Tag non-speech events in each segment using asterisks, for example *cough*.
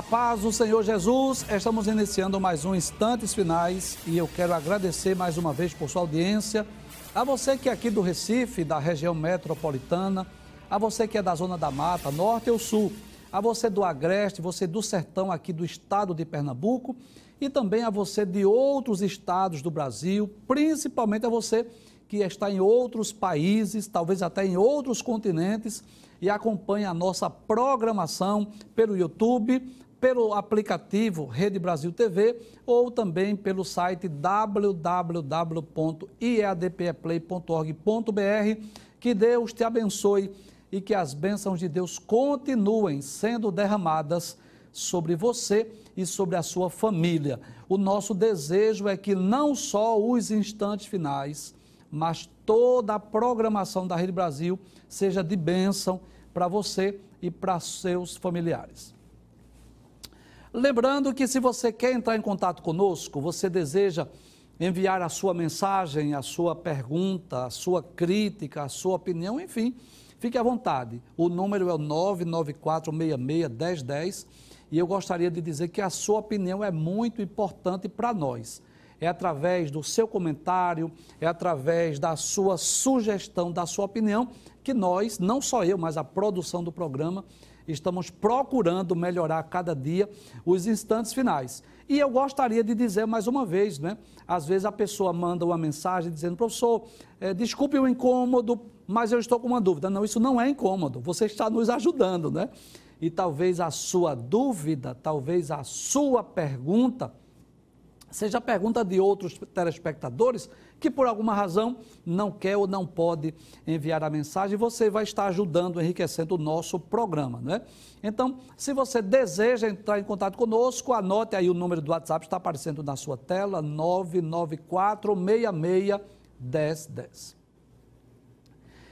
A paz do Senhor Jesus, estamos iniciando mais um Instantes Finais e eu quero agradecer mais uma vez por sua audiência. A você que é aqui do Recife, da região metropolitana, a você que é da Zona da Mata, Norte ou Sul, a você do Agreste, você do Sertão aqui do estado de Pernambuco e também a você de outros estados do Brasil, principalmente a você que está em outros países, talvez até em outros continentes e acompanha a nossa programação pelo YouTube, pelo aplicativo Rede Brasil TV ou também pelo site www.iadpeplay.org.br. Que Deus te abençoe e que as bênçãos de Deus continuem sendo derramadas sobre você e sobre a sua família. O nosso desejo é que não só os instantes finais, mas toda a programação da Rede Brasil seja de bênção para você e para seus familiares. Lembrando que se você quer entrar em contato conosco, você deseja enviar a sua mensagem, a sua pergunta, a sua crítica, a sua opinião, enfim, fique à vontade. O número é o 994661010 e eu gostaria de dizer que a sua opinião é muito importante para nós. É através do seu comentário, é através da sua sugestão, da sua opinião, que nós, não só eu, mas a produção do programa, estamos procurando melhorar cada dia os instantes finais. E eu gostaria de dizer mais uma vez, né? Às vezes a pessoa manda uma mensagem dizendo, professor, é, desculpe o incômodo, mas eu estou com uma dúvida. Não, isso não é incômodo, você está nos ajudando, né? E talvez a sua dúvida, talvez a sua pergunta, seja a pergunta de outros telespectadores que por alguma razão não quer ou não pode enviar a mensagem, você vai estar ajudando, enriquecendo o nosso programa, né? Então, se você deseja entrar em contato conosco, anote aí o número do WhatsApp, está aparecendo na sua tela, 994661010.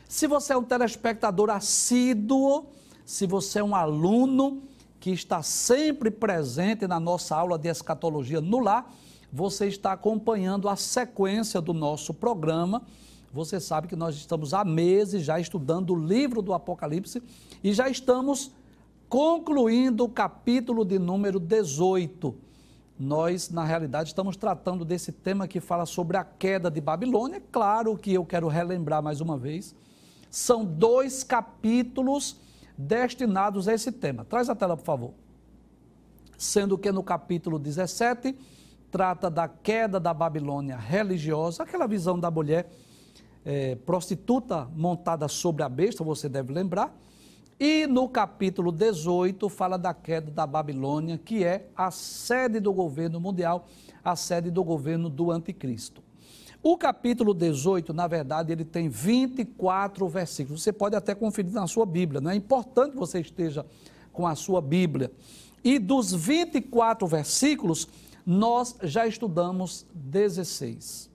Se você é um telespectador assíduo, se você é um aluno que está sempre presente na nossa aula de escatologia no lar, você está acompanhando a sequência do nosso programa. Você sabe que nós estamos há meses já estudando o livro do Apocalipse e já estamos concluindo o capítulo de número 18. Nós, na realidade, estamos tratando desse tema que fala sobre a queda de Babilônia. Claro que eu quero relembrar mais uma vez. São dois capítulos destinados a esse tema. Traz a tela, por favor. Sendo que no capítulo 17 trata da queda da Babilônia religiosa, aquela visão da mulher é, prostituta montada sobre a besta, você deve lembrar. E no capítulo 18 fala da queda da Babilônia, que é a sede do governo mundial, a sede do governo do anticristo. O capítulo 18, na verdade, ele tem 24 versículos. Você pode até conferir na sua Bíblia, não é importante que você esteja com a sua Bíblia. E dos 24 versículos, nós já estudamos 16.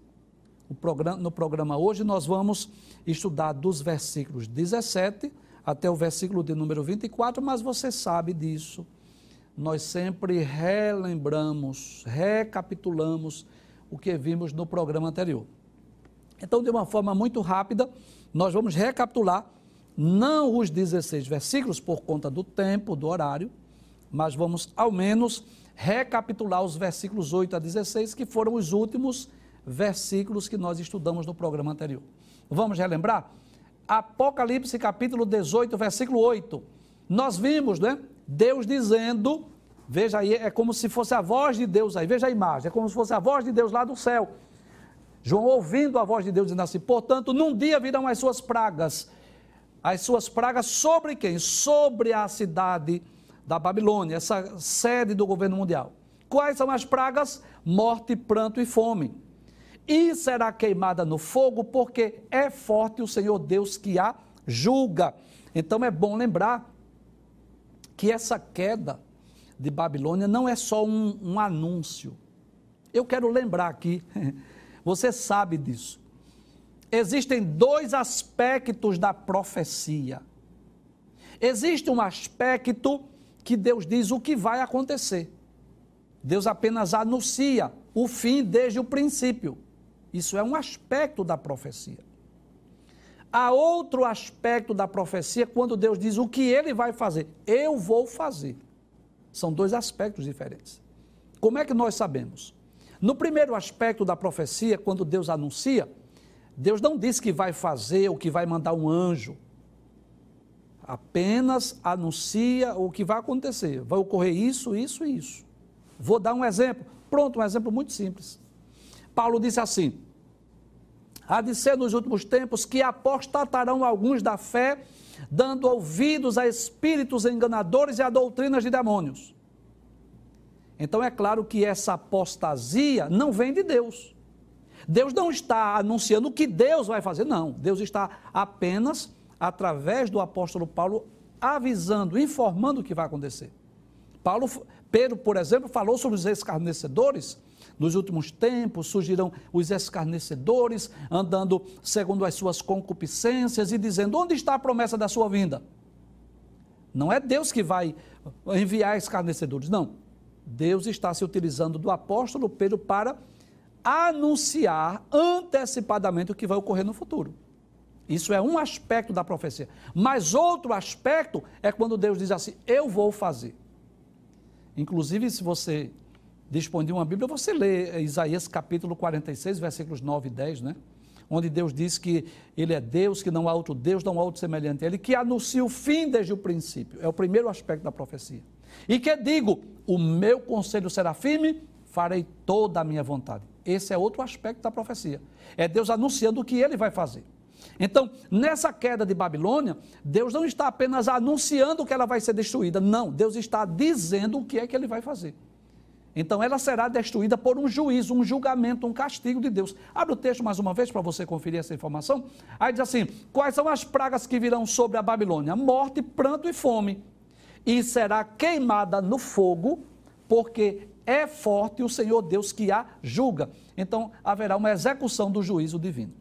Programa, no programa hoje nós vamos estudar dos versículos 17 até o versículo de número 24, mas você sabe disso. Nós sempre relembramos, recapitulamos o que vimos no programa anterior. Então, de uma forma muito rápida, nós vamos recapitular não os 16 versículos por conta do tempo, do horário, mas vamos ao menos recapitular os versículos 8 a 16, que foram os últimos versículos que nós estudamos no programa anterior. Vamos relembrar? Apocalipse capítulo 18, versículo 8. Nós vimos, né? Deus dizendo, veja aí, é como se fosse a voz de Deus aí, veja a imagem, é como se fosse a voz de Deus lá do céu. João ouvindo a voz de Deus dizendo assim: portanto, num dia virão as suas pragas. As suas pragas sobre quem? Sobre a cidade da Babilônia, essa sede do governo mundial. Quais são as pragas? Morte, pranto e fome. E será queimada no fogo, porque é forte o Senhor Deus que a julga. Então é bom lembrar que essa queda de Babilônia não é só um, um anúncio. Eu quero lembrar aqui, *laughs* você sabe disso. Existem dois aspectos da profecia. Existe um aspecto que Deus diz o que vai acontecer. Deus apenas anuncia o fim desde o princípio. Isso é um aspecto da profecia. Há outro aspecto da profecia quando Deus diz o que ele vai fazer. Eu vou fazer. São dois aspectos diferentes. Como é que nós sabemos? No primeiro aspecto da profecia, quando Deus anuncia, Deus não diz que vai fazer ou que vai mandar um anjo. Apenas anuncia o que vai acontecer. Vai ocorrer isso, isso e isso. Vou dar um exemplo. Pronto, um exemplo muito simples. Paulo disse assim: Há de ser nos últimos tempos que apostatarão alguns da fé, dando ouvidos a espíritos enganadores e a doutrinas de demônios. Então é claro que essa apostasia não vem de Deus. Deus não está anunciando o que Deus vai fazer, não. Deus está apenas, através do apóstolo Paulo, avisando, informando o que vai acontecer. Paulo, Pedro, por exemplo, falou sobre os escarnecedores. Nos últimos tempos surgirão os escarnecedores, andando segundo as suas concupiscências e dizendo: onde está a promessa da sua vinda? Não é Deus que vai enviar escarnecedores, não. Deus está se utilizando do apóstolo Pedro para anunciar antecipadamente o que vai ocorrer no futuro. Isso é um aspecto da profecia. Mas outro aspecto é quando Deus diz assim: Eu vou fazer. Inclusive, se você dispõe de uma Bíblia, você lê Isaías capítulo 46, versículos 9 e 10, né? Onde Deus diz que Ele é Deus, que não há outro Deus, não há outro semelhante a Ele, que anuncia o fim desde o princípio. É o primeiro aspecto da profecia. E que digo: o meu conselho será firme, farei toda a minha vontade. Esse é outro aspecto da profecia. É Deus anunciando o que ele vai fazer. Então, nessa queda de Babilônia, Deus não está apenas anunciando que ela vai ser destruída, não, Deus está dizendo o que é que ele vai fazer. Então, ela será destruída por um juízo, um julgamento, um castigo de Deus. Abre o texto mais uma vez para você conferir essa informação. Aí diz assim: Quais são as pragas que virão sobre a Babilônia? Morte, pranto e fome e será queimada no fogo, porque é forte o Senhor Deus que a julga. Então haverá uma execução do juízo divino.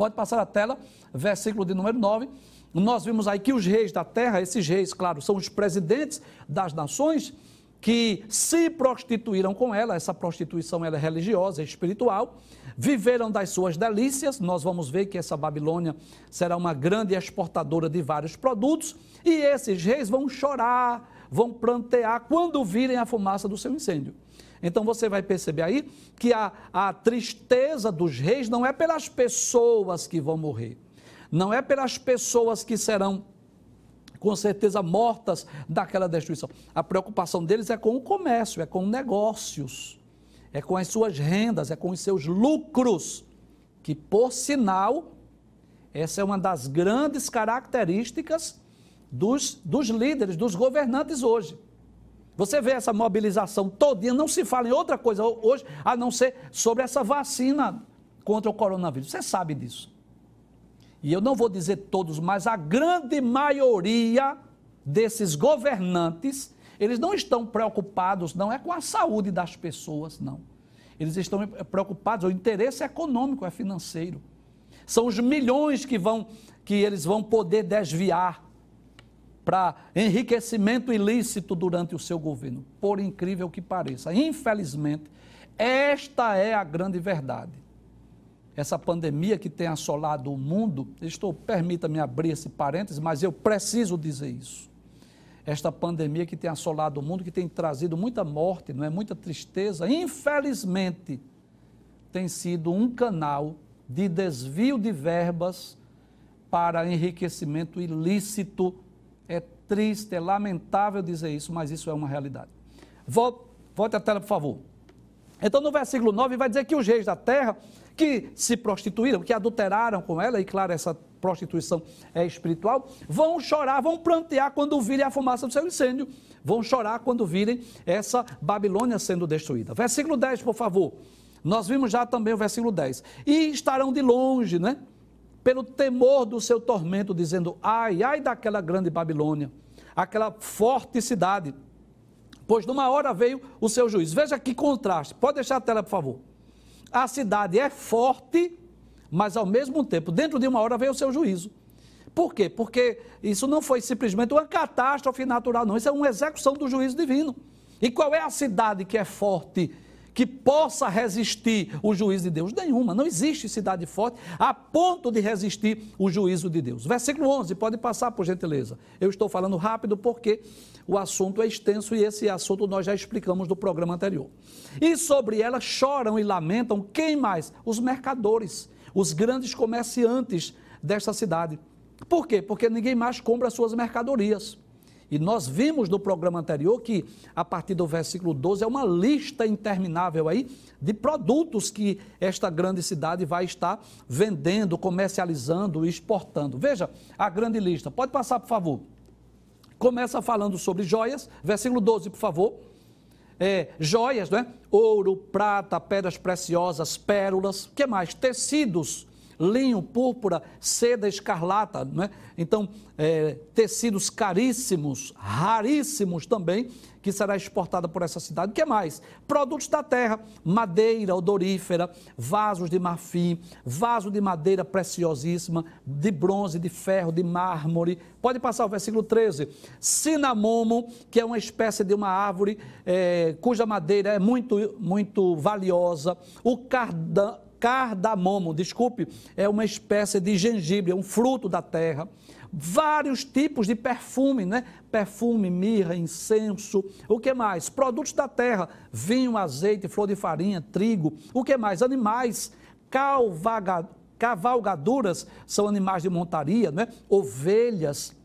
Pode passar a tela, versículo de número 9. Nós vimos aí que os reis da terra, esses reis, claro, são os presidentes das nações que se prostituíram com ela, essa prostituição ela é religiosa, é espiritual, viveram das suas delícias. Nós vamos ver que essa Babilônia será uma grande exportadora de vários produtos, e esses reis vão chorar, vão plantear quando virem a fumaça do seu incêndio. Então você vai perceber aí que a, a tristeza dos reis não é pelas pessoas que vão morrer, não é pelas pessoas que serão com certeza mortas daquela destruição. A preocupação deles é com o comércio, é com negócios, é com as suas rendas, é com os seus lucros, que por sinal, essa é uma das grandes características dos, dos líderes, dos governantes hoje. Você vê essa mobilização todinha, não se fala em outra coisa hoje, a não ser sobre essa vacina contra o coronavírus. Você sabe disso e eu não vou dizer todos, mas a grande maioria desses governantes, eles não estão preocupados, não é com a saúde das pessoas, não. Eles estão preocupados, o interesse econômico, é financeiro. São os milhões que vão que eles vão poder desviar para enriquecimento ilícito durante o seu governo, por incrível que pareça. Infelizmente, esta é a grande verdade essa pandemia que tem assolado o mundo, estou, permita-me abrir esse parênteses, mas eu preciso dizer isso. Esta pandemia que tem assolado o mundo, que tem trazido muita morte, não é muita tristeza, infelizmente tem sido um canal de desvio de verbas para enriquecimento ilícito. É triste, é lamentável dizer isso, mas isso é uma realidade. Volte, volte a tela, por favor. Então, no versículo 9, vai dizer que os reis da terra que se prostituíram, que adulteraram com ela, e claro, essa prostituição é espiritual, vão chorar, vão plantear quando virem a fumaça do seu incêndio, vão chorar quando virem essa Babilônia sendo destruída. Versículo 10, por favor. Nós vimos já também o versículo 10. E estarão de longe, né? Pelo temor do seu tormento, dizendo: ai, ai daquela grande Babilônia, aquela forte cidade, pois numa hora veio o seu juízo. Veja que contraste. Pode deixar a tela, por favor a cidade é forte, mas ao mesmo tempo, dentro de uma hora veio o seu juízo. Por quê? Porque isso não foi simplesmente uma catástrofe natural, não. Isso é uma execução do juízo divino. E qual é a cidade que é forte, que possa resistir o juízo de Deus? Nenhuma. Não existe cidade forte a ponto de resistir o juízo de Deus. Versículo 11, pode passar por gentileza. Eu estou falando rápido porque o assunto é extenso e esse assunto nós já explicamos no programa anterior. E sobre ela choram e lamentam quem mais? Os mercadores, os grandes comerciantes desta cidade. Por quê? Porque ninguém mais compra suas mercadorias. E nós vimos no programa anterior que, a partir do versículo 12, é uma lista interminável aí de produtos que esta grande cidade vai estar vendendo, comercializando e exportando. Veja a grande lista. Pode passar, por favor. Começa falando sobre joias, versículo 12, por favor. É, joias, né? Ouro, prata, pedras preciosas, pérolas, que mais? Tecidos linho, púrpura, seda escarlata, não é? Então, é, tecidos caríssimos, raríssimos também, que será exportada por essa cidade. O que mais? Produtos da terra, madeira odorífera, vasos de marfim, vaso de madeira preciosíssima, de bronze, de ferro, de mármore. Pode passar o versículo 13. Cinamomo, que é uma espécie de uma árvore é, cuja madeira é muito, muito valiosa. O cardan cardamomo, desculpe, é uma espécie de gengibre, é um fruto da terra. Vários tipos de perfume, né? Perfume, mirra, incenso. O que mais? Produtos da terra: vinho, azeite, flor de farinha, trigo. O que mais? Animais, calvaga, cavalgaduras são animais de montaria, né? Ovelhas,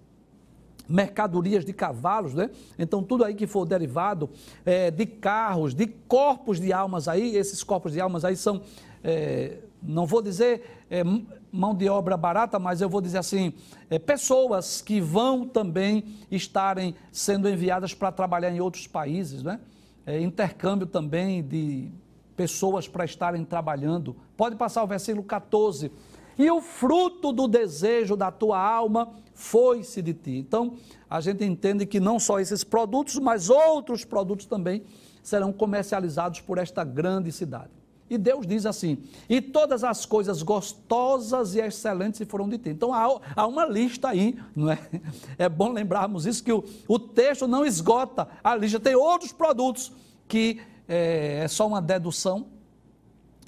mercadorias de cavalos, né? Então, tudo aí que for derivado é, de carros, de corpos de almas aí, esses corpos de almas aí são é, não vou dizer é, mão de obra barata, mas eu vou dizer assim, é, pessoas que vão também estarem sendo enviadas para trabalhar em outros países, né? É, intercâmbio também de pessoas para estarem trabalhando. Pode passar o versículo 14. E o fruto do desejo da tua alma foi-se de ti. Então, a gente entende que não só esses produtos, mas outros produtos também serão comercializados por esta grande cidade. E Deus diz assim: e todas as coisas gostosas e excelentes se foram de ti. Então há, há, uma lista aí, não é? *laughs* É bom lembrarmos isso, que o, o texto não esgota a lista, tem outros produtos que é, é só uma dedução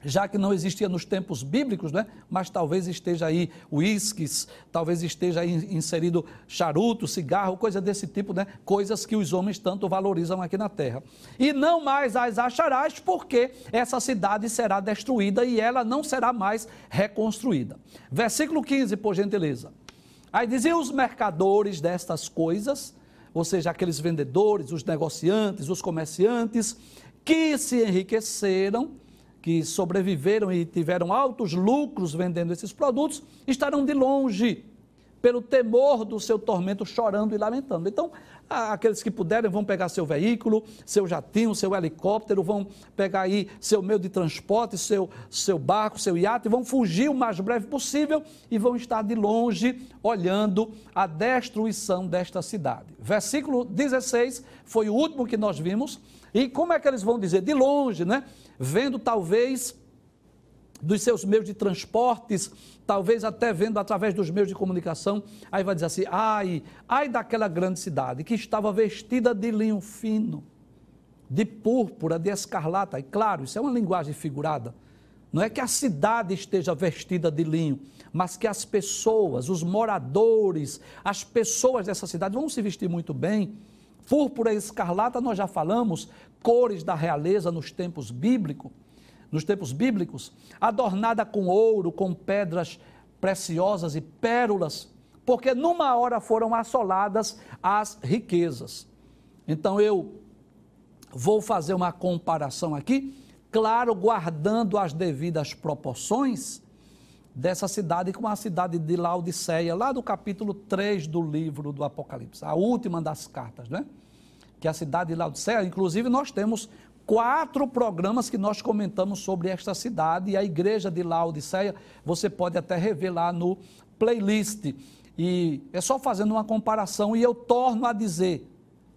já que não existia nos tempos bíblicos, né? mas talvez esteja aí uísques, talvez esteja aí inserido charuto, cigarro, coisa desse tipo, né? coisas que os homens tanto valorizam aqui na terra. E não mais as acharás, porque essa cidade será destruída e ela não será mais reconstruída. Versículo 15, por gentileza. Aí diziam os mercadores destas coisas, ou seja, aqueles vendedores, os negociantes, os comerciantes, que se enriqueceram que sobreviveram e tiveram altos lucros vendendo esses produtos, estarão de longe, pelo temor do seu tormento, chorando e lamentando. Então, aqueles que puderem vão pegar seu veículo, seu jatinho, seu helicóptero, vão pegar aí seu meio de transporte, seu, seu barco, seu iate, vão fugir o mais breve possível e vão estar de longe olhando a destruição desta cidade. Versículo 16 foi o último que nós vimos. E como é que eles vão dizer? De longe, né? Vendo talvez dos seus meios de transportes, talvez até vendo através dos meios de comunicação, aí vai dizer assim: ai, ai daquela grande cidade que estava vestida de linho fino, de púrpura, de escarlata. E claro, isso é uma linguagem figurada. Não é que a cidade esteja vestida de linho, mas que as pessoas, os moradores, as pessoas dessa cidade vão se vestir muito bem. Púrpura e escarlata, nós já falamos, cores da realeza nos tempos bíblicos, nos tempos bíblicos, adornada com ouro, com pedras preciosas e pérolas, porque numa hora foram assoladas as riquezas. Então eu vou fazer uma comparação aqui, claro, guardando as devidas proporções dessa cidade com a cidade de Laodiceia, lá do capítulo 3 do livro do Apocalipse, a última das cartas, né? Que é a cidade de Laodiceia. Inclusive, nós temos quatro programas que nós comentamos sobre esta cidade e a igreja de Laodiceia. Você pode até rever lá no playlist. E é só fazendo uma comparação e eu torno a dizer,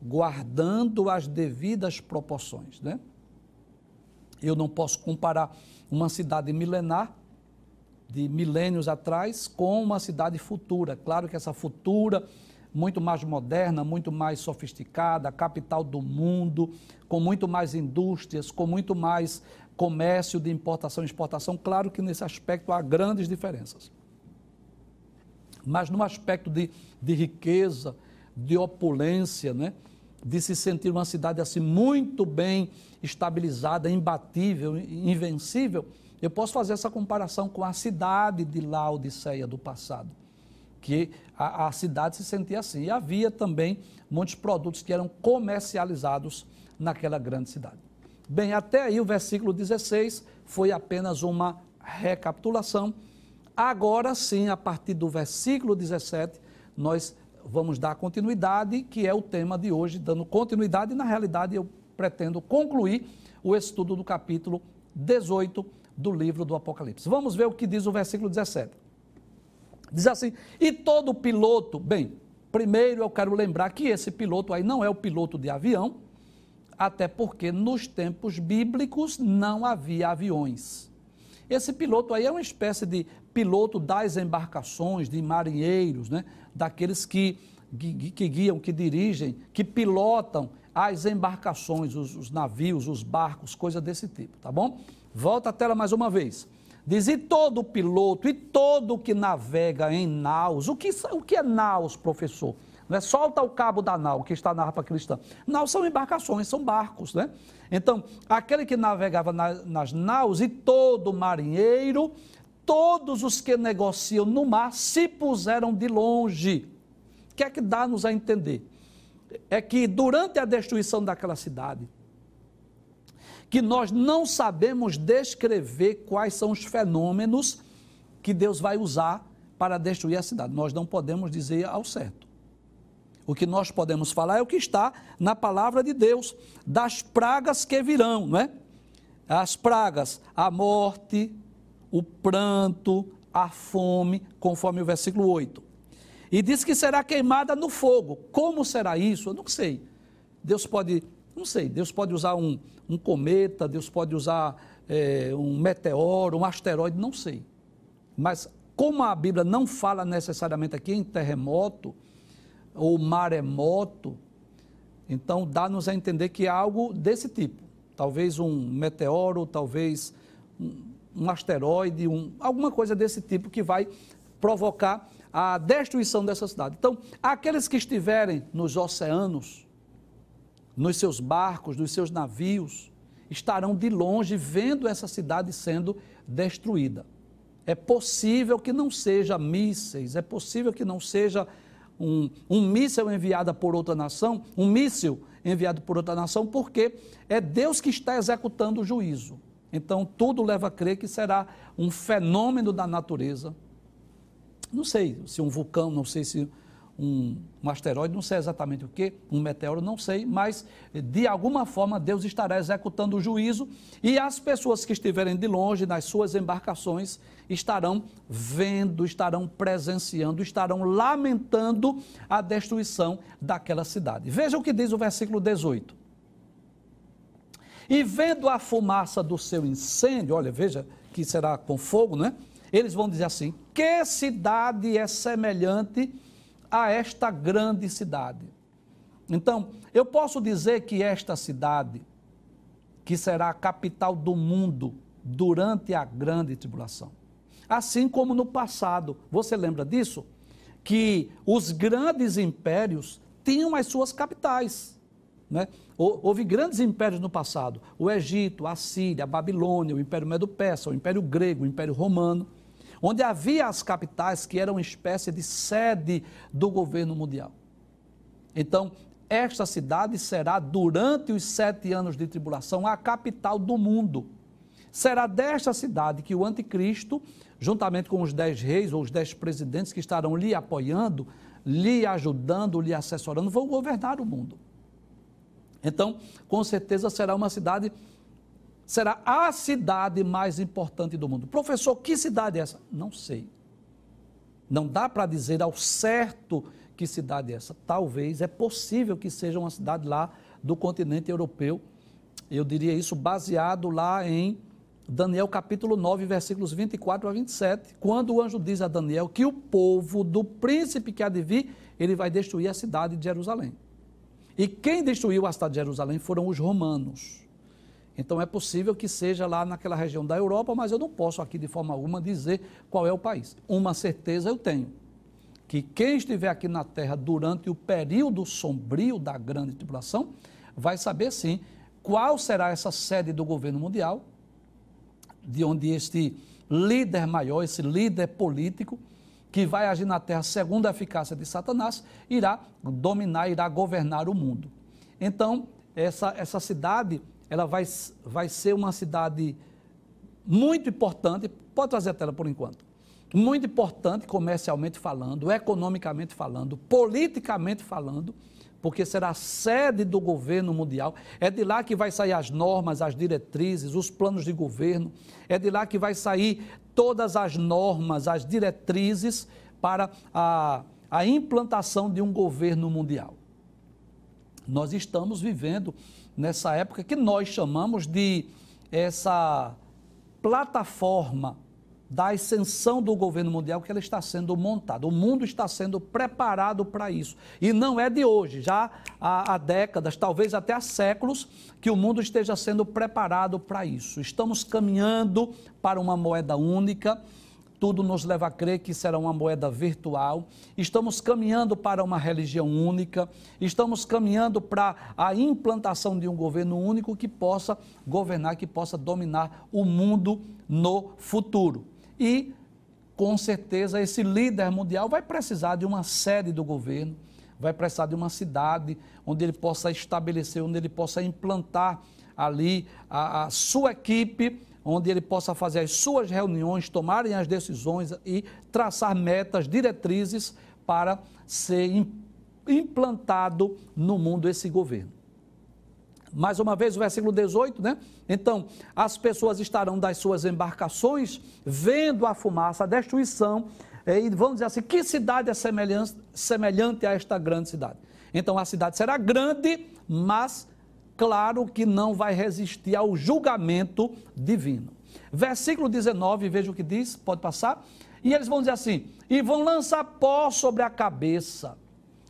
guardando as devidas proporções, né? Eu não posso comparar uma cidade milenar de milênios atrás com uma cidade futura. Claro que essa futura muito mais moderna, muito mais sofisticada, capital do mundo, com muito mais indústrias, com muito mais comércio de importação e exportação. Claro que nesse aspecto há grandes diferenças. Mas no aspecto de, de riqueza, de opulência, né? de se sentir uma cidade assim muito bem estabilizada, imbatível, invencível, eu posso fazer essa comparação com a cidade de Laodiceia do passado, que a, a cidade se sentia assim. E havia também muitos produtos que eram comercializados naquela grande cidade. Bem, até aí o versículo 16 foi apenas uma recapitulação. Agora sim, a partir do versículo 17, nós vamos dar continuidade, que é o tema de hoje, dando continuidade, na realidade eu pretendo concluir o estudo do capítulo 18 do livro do Apocalipse. Vamos ver o que diz o versículo 17. Diz assim: E todo piloto, bem, primeiro eu quero lembrar que esse piloto aí não é o piloto de avião, até porque nos tempos bíblicos não havia aviões. Esse piloto aí é uma espécie de piloto das embarcações, de marinheiros, né? daqueles que, que, guiam, que dirigem, que pilotam as embarcações, os, os navios, os barcos, coisa desse tipo, tá bom? Volta a tela mais uma vez. Diz, e todo piloto, e todo que navega em naus, o que, o que é naus, professor? Não é? Solta o cabo da nau, que está na harpa cristã. Naus são embarcações, são barcos, né? Então, aquele que navegava na, nas naus e todo marinheiro, todos os que negociam no mar se puseram de longe. O que é que dá-nos a entender? É que durante a destruição daquela cidade, que nós não sabemos descrever quais são os fenômenos que Deus vai usar para destruir a cidade. Nós não podemos dizer ao certo. O que nós podemos falar é o que está na palavra de Deus, das pragas que virão, não é? As pragas, a morte, o pranto, a fome, conforme o versículo 8. E diz que será queimada no fogo. Como será isso? Eu não sei. Deus pode não sei, Deus pode usar um, um cometa, Deus pode usar é, um meteoro, um asteroide, não sei. Mas como a Bíblia não fala necessariamente aqui em terremoto ou maremoto, então dá-nos a entender que é algo desse tipo. Talvez um meteoro, talvez um, um asteroide, um, alguma coisa desse tipo que vai provocar a destruição dessa cidade. Então, aqueles que estiverem nos oceanos, nos seus barcos, nos seus navios, estarão de longe vendo essa cidade sendo destruída. É possível que não seja mísseis, é possível que não seja um, um enviado por outra nação, um míssil enviado por outra nação, porque é Deus que está executando o juízo. Então, tudo leva a crer que será um fenômeno da natureza. Não sei se um vulcão, não sei se um, um asteroide, não sei exatamente o que, um meteoro, não sei, mas de alguma forma Deus estará executando o juízo e as pessoas que estiverem de longe nas suas embarcações estarão vendo, estarão presenciando, estarão lamentando a destruição daquela cidade. Veja o que diz o versículo 18. E vendo a fumaça do seu incêndio, olha, veja que será com fogo, né? Eles vão dizer assim: que cidade é semelhante a esta grande cidade. Então, eu posso dizer que esta cidade, que será a capital do mundo durante a grande tribulação, assim como no passado, você lembra disso? Que os grandes impérios tinham as suas capitais. Né? Houve grandes impérios no passado: o Egito, a Síria, a Babilônia, o Império Medo-Persa, o Império Grego, o Império Romano onde havia as capitais que eram uma espécie de sede do governo mundial. Então, esta cidade será, durante os sete anos de tribulação, a capital do mundo. Será desta cidade que o anticristo, juntamente com os dez reis ou os dez presidentes que estarão lhe apoiando, lhe ajudando, lhe assessorando, vão governar o mundo. Então, com certeza será uma cidade será a cidade mais importante do mundo. Professor, que cidade é essa? Não sei. Não dá para dizer ao certo que cidade é essa. Talvez, é possível que seja uma cidade lá do continente europeu. Eu diria isso baseado lá em Daniel capítulo 9, versículos 24 a 27, quando o anjo diz a Daniel que o povo do príncipe que há de vir, ele vai destruir a cidade de Jerusalém. E quem destruiu a cidade de Jerusalém foram os romanos. Então é possível que seja lá naquela região da Europa, mas eu não posso aqui de forma alguma dizer qual é o país. Uma certeza eu tenho, que quem estiver aqui na terra durante o período sombrio da grande tribulação, vai saber sim qual será essa sede do governo mundial, de onde este líder maior, esse líder político, que vai agir na terra segundo a eficácia de Satanás, irá dominar, irá governar o mundo. Então, essa, essa cidade, ela vai, vai ser uma cidade muito importante, pode trazer a tela por enquanto, muito importante comercialmente falando, economicamente falando, politicamente falando, porque será sede do governo mundial. É de lá que vai sair as normas, as diretrizes, os planos de governo. É de lá que vai sair todas as normas, as diretrizes para a, a implantação de um governo mundial. Nós estamos vivendo nessa época que nós chamamos de essa plataforma da ascensão do governo mundial que ela está sendo montada. O mundo está sendo preparado para isso. E não é de hoje, já há, há, décadas, talvez até há séculos, que o mundo esteja sendo preparado para isso. Estamos caminhando para uma moeda única. Tudo nos leva a crer que será uma moeda virtual. Estamos caminhando para uma religião única. Estamos caminhando para a implantação de um governo único que possa governar, que possa dominar o mundo no futuro. E, com certeza, esse líder mundial vai precisar de uma sede do governo, vai precisar de uma cidade onde ele possa estabelecer, onde ele possa implantar ali a, a sua equipe, onde ele possa fazer as suas reuniões, tomarem as decisões e traçar metas, diretrizes para ser implantado no mundo esse governo. Mais uma vez, o versículo 18, né? Então, as pessoas estarão das suas embarcações vendo a fumaça, a destruição, e vão dizer assim: que cidade é semelhante, semelhante a esta grande cidade? Então, a cidade será grande, mas claro que não vai resistir ao julgamento divino. Versículo 19, veja o que diz, pode passar. E eles vão dizer assim: e vão lançar pó sobre a cabeça.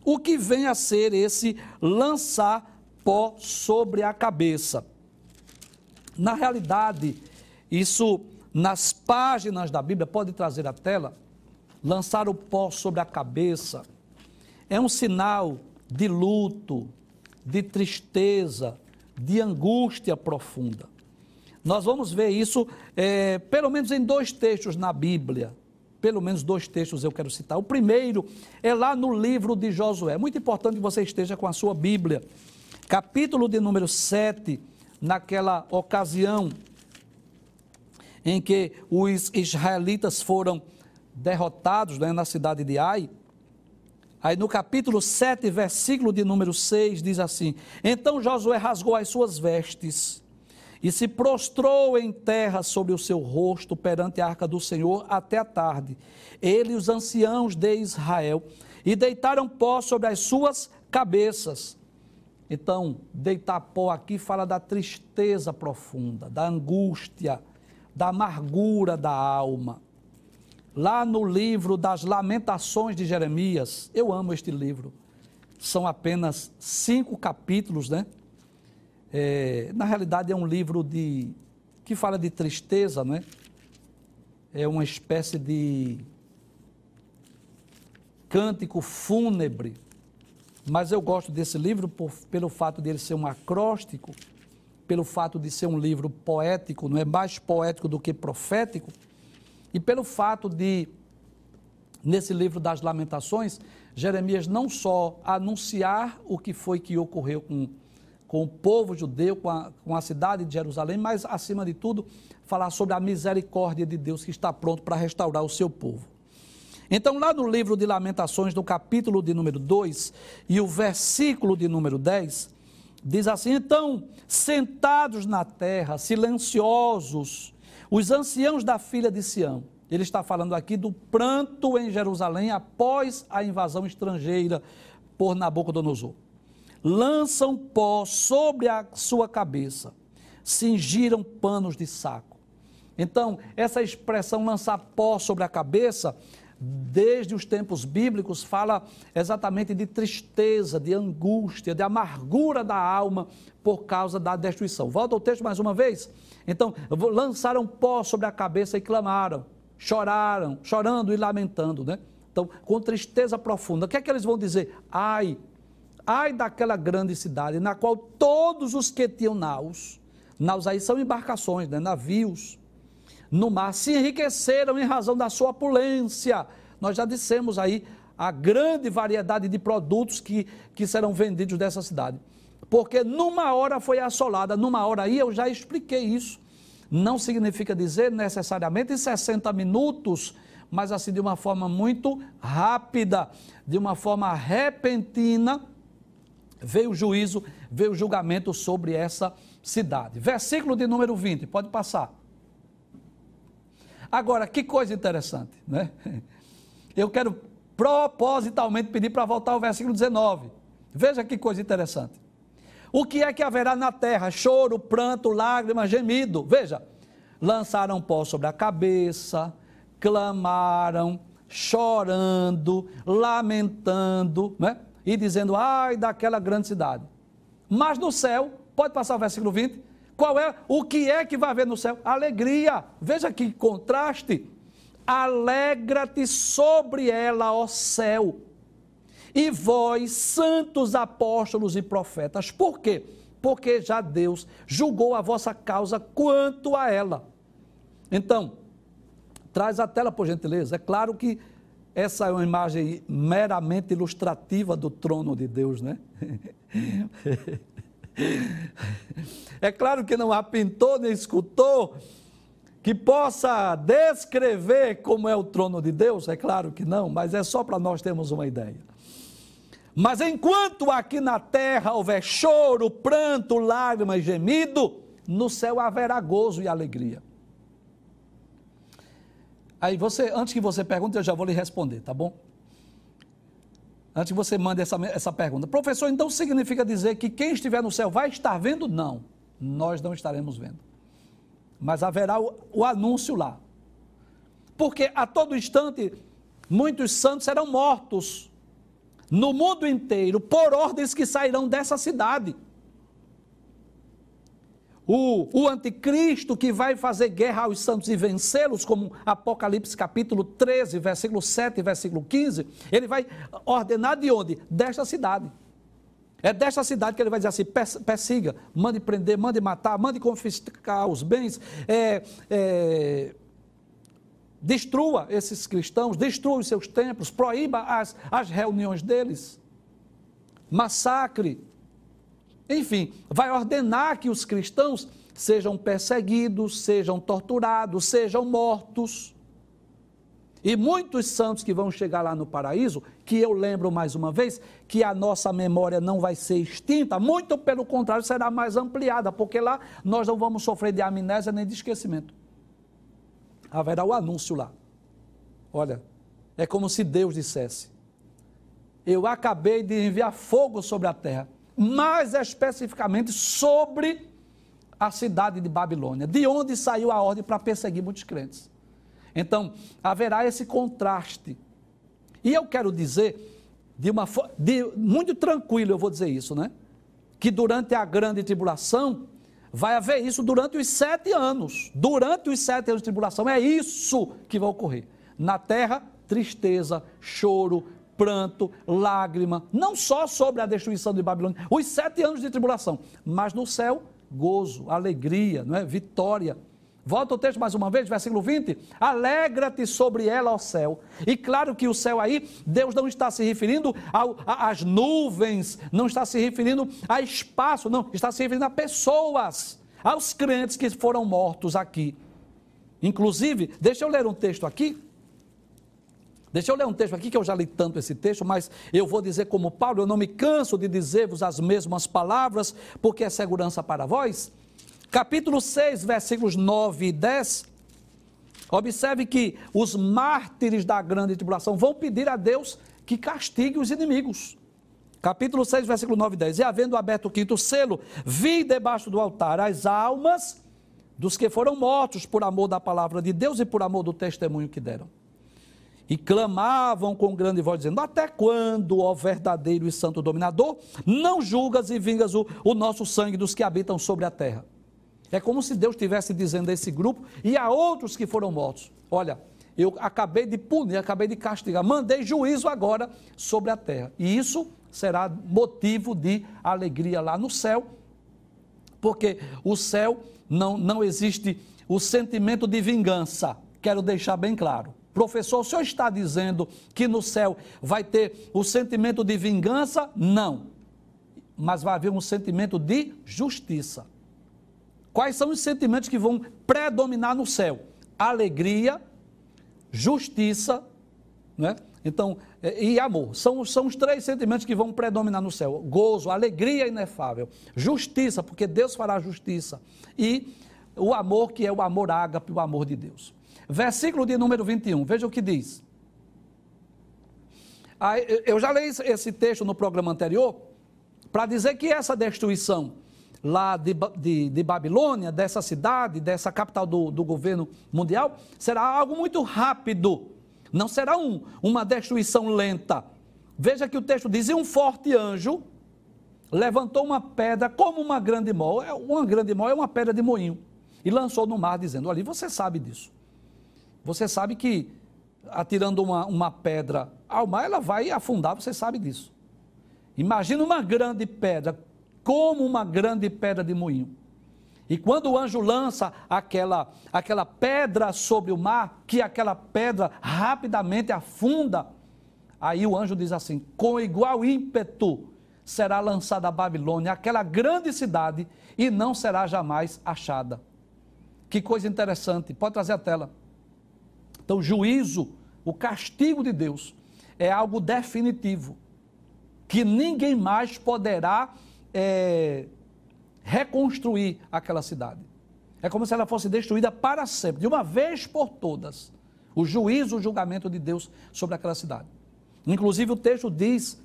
O que vem a ser esse lançar pó sobre a cabeça. Na realidade, isso nas páginas da Bíblia, pode trazer a tela, lançar o pó sobre a cabeça, é um sinal de luto, de tristeza, de angústia profunda. Nós vamos ver isso é, pelo menos em dois textos na Bíblia. Pelo menos dois textos eu quero citar. O primeiro é lá no livro de Josué. Muito importante que você esteja com a sua Bíblia capítulo de número 7, naquela ocasião em que os israelitas foram derrotados né, na cidade de Ai. Aí no capítulo 7, versículo de número 6, diz assim: Então Josué rasgou as suas vestes e se prostrou em terra sobre o seu rosto perante a arca do Senhor até a tarde. Ele e os anciãos de Israel, e deitaram pó sobre as suas cabeças. Então, deitar pó aqui fala da tristeza profunda, da angústia, da amargura da alma. Lá no livro das Lamentações de Jeremias, eu amo este livro. São apenas cinco capítulos, né? É, na realidade, é um livro de que fala de tristeza, né? É uma espécie de cântico fúnebre mas eu gosto desse livro por, pelo fato de ele ser um acróstico, pelo fato de ser um livro poético, não é mais poético do que profético, e pelo fato de, nesse livro das Lamentações, Jeremias não só anunciar o que foi que ocorreu com, com o povo judeu, com a, com a cidade de Jerusalém, mas, acima de tudo, falar sobre a misericórdia de Deus que está pronto para restaurar o seu povo. Então, lá no livro de Lamentações, no capítulo de número 2 e o versículo de número 10, diz assim: Então, sentados na terra, silenciosos, os anciãos da filha de Sião, ele está falando aqui do pranto em Jerusalém após a invasão estrangeira por Nabucodonosor. Lançam pó sobre a sua cabeça, cingiram panos de saco Então, essa expressão lançar pó sobre a cabeça, desde os tempos bíblicos, fala exatamente de tristeza, de angústia, de amargura da alma por causa da destruição. Volta ao texto mais uma vez. Então, lançaram pó sobre a cabeça e clamaram, choraram, chorando e lamentando, né? Então, com tristeza profunda. O que é que eles vão dizer? Ai, ai daquela grande cidade, na qual todos os que tinham naus, naus aí são embarcações, né? navios, no mar, se enriqueceram em razão da sua opulência. Nós já dissemos aí a grande variedade de produtos que, que serão vendidos dessa cidade. Porque numa hora foi assolada, numa hora aí eu já expliquei isso. Não significa dizer necessariamente em 60 minutos mas assim de uma forma muito rápida, de uma forma repentina, veio o juízo, veio o julgamento sobre essa cidade. Versículo de número 20, pode passar. Agora, que coisa interessante, né? Eu quero propositalmente pedir para voltar ao versículo 19. Veja que coisa interessante. O que é que haverá na terra? Choro, pranto, lágrimas, gemido. Veja, lançaram pó sobre a cabeça, clamaram, chorando, lamentando, né? E dizendo, ai, daquela grande cidade. Mas no céu, pode passar o versículo 20, qual é, o que é que vai haver no céu? Alegria. Veja que contraste. Alegra-te sobre ela, ó céu. E vós, santos apóstolos e profetas. Por quê? Porque já Deus julgou a vossa causa quanto a ela. Então, Traz a tela, por gentileza. É claro que essa é uma imagem meramente ilustrativa do trono de Deus, né? *laughs* *laughs* É claro que não há pintor nem escultor que possa descrever como é o trono de Deus, é claro que não, mas é só para nós termos uma ideia. Mas enquanto aqui na terra houver choro, pranto, lágrimas gemido, no céu haverá gozo e alegria. Aí você, antes que você pergunte, eu já vou lhe responder, tá bom? Antes que você mande essa, essa pergunta. Professor, então significa dizer que quem estiver no céu vai estar vendo? Não, nós não estaremos vendo. Mas haverá o, o anúncio lá. Porque a todo instante, muitos santos serão mortos no mundo inteiro por ordens que sairão dessa cidade o, o anticristo que vai fazer guerra aos santos e vencê-los, como Apocalipse capítulo 13, versículo 7 e versículo 15, ele vai ordenar de onde? Desta cidade. É desta cidade que ele vai dizer assim: persiga, mande prender, mande matar, mande confiscar os bens, é, é, destrua esses cristãos, destrua os seus templos, proíba as, as reuniões deles, massacre, enfim, vai ordenar que os cristãos sejam perseguidos, sejam torturados, sejam mortos. E muitos santos que vão chegar lá no paraíso, que eu lembro mais uma vez, que a nossa memória não vai ser extinta, muito pelo contrário, será mais ampliada, porque lá nós não vamos sofrer de amnésia nem de esquecimento. Haverá o anúncio lá. Olha, é como se Deus dissesse: Eu acabei de enviar fogo sobre a terra mais especificamente sobre a cidade de Babilônia, de onde saiu a ordem para perseguir muitos crentes. Então, haverá esse contraste. E eu quero dizer, de uma de, muito tranquilo, eu vou dizer isso, né? Que durante a grande tribulação, vai haver isso durante os sete anos. Durante os sete anos de tribulação, é isso que vai ocorrer. Na terra, tristeza, choro, pranto, lágrima, não só sobre a destruição de Babilônia, os sete anos de tribulação, mas no céu, gozo, alegria, não é? vitória. Volta o texto mais uma vez, versículo 20. Alegra-te sobre ela, ó céu. E claro que o céu aí, Deus não está se referindo às nuvens, não está se referindo a espaço, não, está se referindo a pessoas, aos crentes que foram mortos aqui. Inclusive, deixa eu ler um texto aqui, Deixa eu ler um texto aqui que eu já li tanto esse texto, mas eu vou dizer como Paulo, eu não me canso de dizer-vos as mesmas palavras, porque é segurança para vós. Capítulo 6, versículos 9 e 10. Observe que os mártires da grande tribulação vão pedir a Deus que castigue os inimigos. Capítulo 6, versículo 9 e 10. E havendo aberto o quinto selo, vi debaixo do altar as almas dos que foram mortos por amor da palavra de Deus e por amor do testemunho que deram. E clamavam com grande voz, dizendo: Até quando, ó verdadeiro e santo dominador, não julgas e vingas o, o nosso sangue dos que habitam sobre a terra? É como se Deus estivesse dizendo a esse grupo e a outros que foram mortos: Olha, eu acabei de punir, acabei de castigar, mandei juízo agora sobre a terra. E isso será motivo de alegria lá no céu, porque o céu não, não existe o sentimento de vingança. Quero deixar bem claro. Professor, o senhor está dizendo que no céu vai ter o sentimento de vingança? Não. Mas vai haver um sentimento de justiça. Quais são os sentimentos que vão predominar no céu? Alegria, justiça, né? Então, é, e amor. São, são os três sentimentos que vão predominar no céu: gozo, alegria inefável, justiça, porque Deus fará justiça, e o amor, que é o amor ágape, o amor de Deus. Versículo de número 21, veja o que diz. Eu já li esse texto no programa anterior, para dizer que essa destruição lá de, de, de, Babilônia, dessa cidade, dessa capital do, do governo mundial, será algo muito rápido, não será um, uma destruição lenta. Veja que o texto diz: e um forte anjo levantou uma pedra como uma grande mol, é, uma grande mol é uma pedra de moinho, e lançou no mar, dizendo: Ali você sabe disso. Você sabe que atirando uma, uma pedra ao mar, ela vai afundar, você sabe disso. Imagina uma grande pedra, como uma grande pedra de moinho. E quando o anjo lança aquela, aquela pedra sobre o mar, que aquela pedra rapidamente afunda, aí o anjo diz assim: com igual ímpeto será lançada a Babilônia, aquela grande cidade, e não será jamais achada. Que coisa interessante, pode trazer a tela. Então, juízo, o castigo de Deus, é algo definitivo, que ninguém mais poderá é, reconstruir aquela cidade. É como se ela fosse destruída para sempre, de uma vez por todas. O juízo, o julgamento de Deus sobre aquela cidade. Inclusive, o texto diz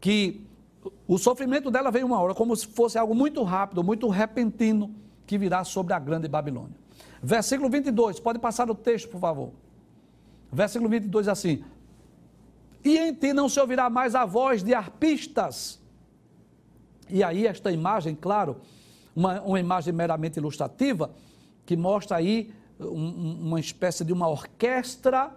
que o sofrimento dela veio uma hora, como se fosse algo muito rápido, muito repentino, que virá sobre a grande Babilônia. Versículo 22, pode passar o texto, por favor. Versículo 22 assim: E em ti não se ouvirá mais a voz de arpistas. E aí, esta imagem, claro, uma, uma imagem meramente ilustrativa, que mostra aí um, uma espécie de uma orquestra,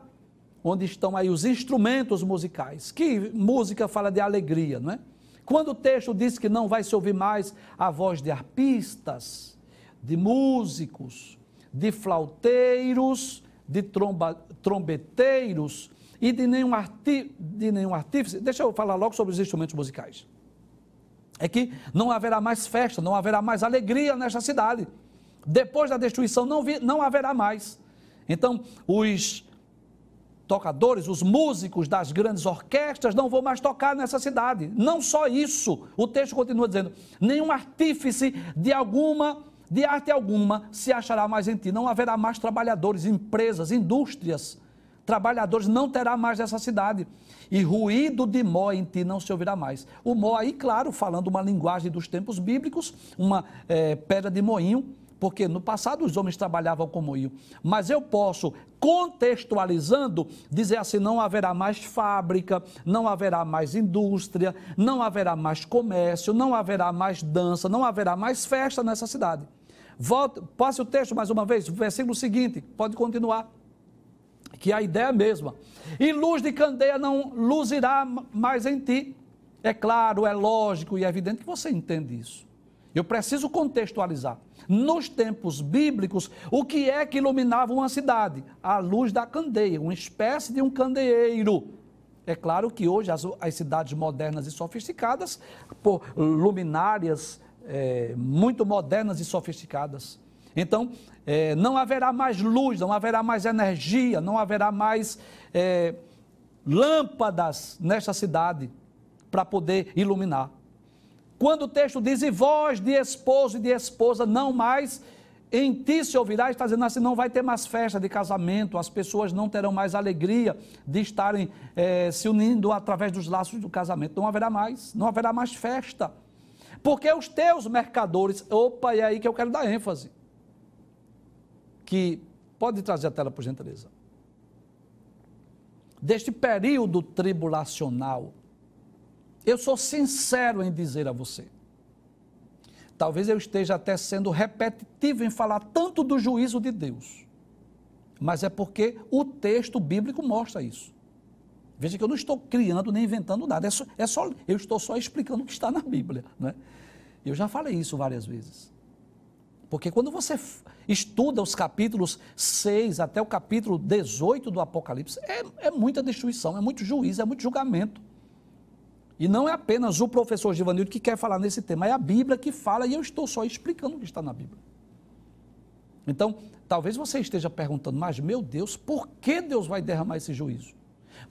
onde estão aí os instrumentos musicais. Que música fala de alegria, não é? Quando o texto diz que não vai se ouvir mais a voz de arpistas, de músicos, de flauteiros, de tromba, trombeteiros e de nenhum, arti, de nenhum artífice. Deixa eu falar logo sobre os instrumentos musicais. É que não haverá mais festa, não haverá mais alegria nesta cidade. Depois da destruição não, vi, não haverá mais. Então, os tocadores, os músicos das grandes orquestras não vão mais tocar nessa cidade. Não só isso, o texto continua dizendo: nenhum artífice de alguma de arte alguma se achará mais em ti. Não haverá mais trabalhadores, empresas, indústrias. Trabalhadores não terá mais essa cidade. E ruído de mó em ti não se ouvirá mais. O mó aí, claro, falando uma linguagem dos tempos bíblicos, uma é, pedra de moinho, porque no passado os homens trabalhavam com moinho. Mas eu posso, contextualizando, dizer assim: não haverá mais fábrica, não haverá mais indústria, não haverá mais comércio, não haverá mais dança, não haverá mais festa nessa cidade. Volta, passe o texto mais uma vez, o versículo seguinte, pode continuar. Que a ideia é a mesma. E luz de candeia não luzirá mais em ti. É claro, é lógico e é evidente que você entende isso. Eu preciso contextualizar. Nos tempos bíblicos, o que é que iluminava uma cidade? A luz da candeia, uma espécie de um candeeiro. É claro que hoje as, as cidades modernas e sofisticadas, por luminárias é, muito modernas e sofisticadas. Então, é, não haverá mais luz, não haverá mais energia, não haverá mais é, lâmpadas nesta cidade para poder iluminar. Quando o texto diz, e voz de esposo e de esposa, não mais em ti se ouvirá, está dizendo assim, não vai ter mais festa de casamento, as pessoas não terão mais alegria de estarem é, se unindo através dos laços do casamento, não haverá mais, não haverá mais festa. Porque os teus mercadores, opa, é aí que eu quero dar ênfase. que. Pode trazer a tela, por gentileza. Deste período tribulacional, eu sou sincero em dizer a você. Talvez eu esteja até sendo repetitivo em falar tanto do juízo de Deus, mas é porque o texto bíblico mostra isso. Veja que eu não estou criando nem inventando nada, é só, é só eu estou só explicando o que está na Bíblia. Né? Eu já falei isso várias vezes. Porque quando você estuda os capítulos 6 até o capítulo 18 do Apocalipse, é, é muita destruição, é muito juízo, é muito julgamento. E não é apenas o professor Givanildo que quer falar nesse tema, é a Bíblia que fala e eu estou só explicando o que está na Bíblia. Então, talvez você esteja perguntando, mas meu Deus, por que Deus vai derramar esse juízo?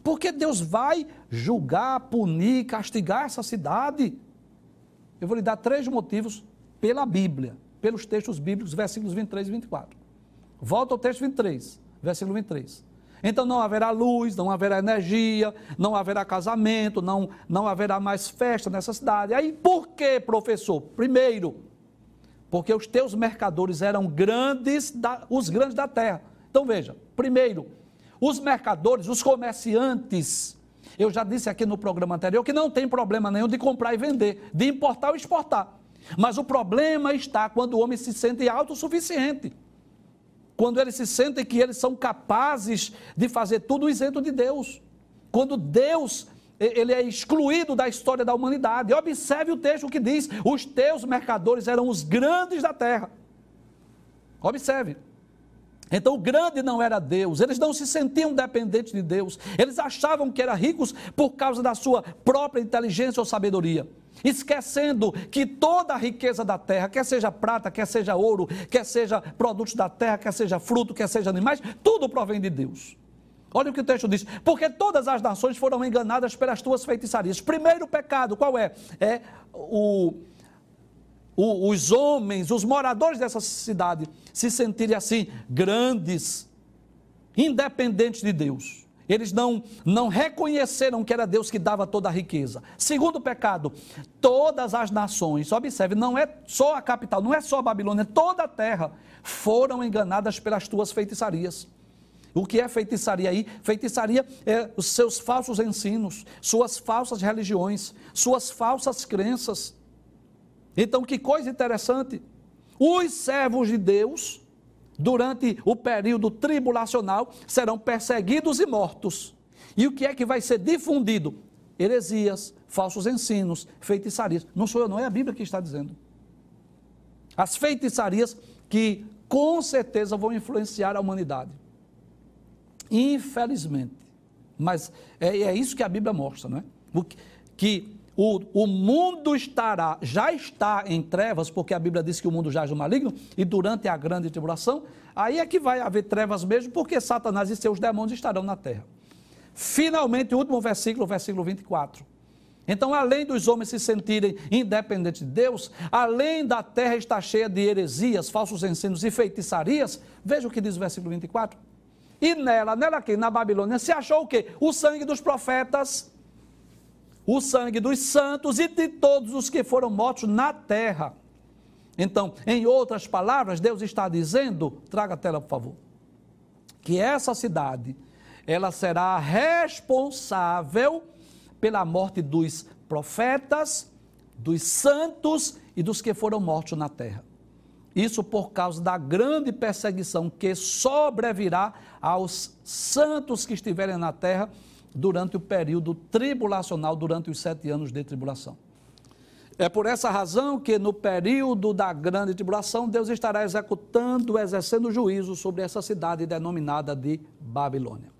Por que Deus vai julgar, punir, castigar essa cidade? Eu vou lhe dar três motivos pela Bíblia, pelos textos bíblicos, versículos 23 e 24. Volta ao texto 23, versículo 23. Então não haverá luz, não haverá energia, não haverá casamento, não, não haverá mais festa nessa cidade. Aí por que, professor? Primeiro, porque os teus mercadores eram grandes, da, os grandes da terra. Então veja, primeiro, os mercadores, os comerciantes, eu já disse aqui no programa anterior que não tem problema nenhum de comprar e vender, de importar ou exportar. Mas o problema está quando o homem se sente autossuficiente quando eles se sentem que eles são capazes de fazer tudo isento de Deus. Quando Deus ele é excluído da história da humanidade. Observe o texto que diz: os teus mercadores eram os grandes da terra. Observe. Então o grande não era Deus, eles não se sentiam dependentes de Deus, eles achavam que eram ricos por causa da sua própria inteligência ou sabedoria esquecendo que toda a riqueza da terra, quer seja prata, quer seja ouro, quer seja produtos da terra, quer seja fruto, quer seja animais, tudo provém de Deus. Olha o que o texto diz: porque todas as nações foram enganadas pelas tuas feitiçarias. Primeiro pecado, qual é? É o, o, os homens, os moradores dessa cidade, se sentirem assim, grandes, independentes de Deus. Eles não, não reconheceram que era Deus que dava toda a riqueza. Segundo pecado, todas as nações, observe, não é só a capital, não é só a Babilônia, toda a terra foram enganadas pelas tuas feitiçarias. O que é feitiçaria aí? Feitiçaria é os seus falsos ensinos, suas falsas religiões, suas falsas crenças. Então, que coisa interessante. Os servos de Deus durante o período tribulacional, serão perseguidos e mortos. E o que é que vai ser difundido? Heresias, falsos ensinos, feitiçarias. Não sou eu, não é a Bíblia que está dizendo. As feitiçarias que com certeza vão influenciar a humanidade. Infelizmente. Mas é, é isso que a Bíblia mostra, não é? Que o, o mundo estará, já está em trevas, porque a Bíblia diz que o mundo jaz no maligno, e durante a grande tribulação, aí é que vai haver trevas mesmo, porque Satanás e seus demônios estarão na terra. Finalmente, o último versículo, versículo 24. Então, além dos homens se sentirem independentes de Deus, além da terra estar cheia de heresias, falsos ensinos e feitiçarias, veja o que diz o versículo 24. E nela, nela aqui, na Babilônia, se achou o quê? O sangue dos profetas o sangue dos santos e de todos os que foram mortos na terra. Então, em outras palavras, Deus está dizendo, traga a tela, por favor, que essa cidade, ela será responsável pela morte dos profetas, dos santos e dos que foram mortos na terra. Isso por causa da grande perseguição que sobrevirá aos santos que estiverem na terra durante o período tribulacional, durante os sete anos de tribulação. É por essa razão que no período da grande tribulação, Deus estará executando, exercendo juízo sobre essa cidade denominada de Babilônia.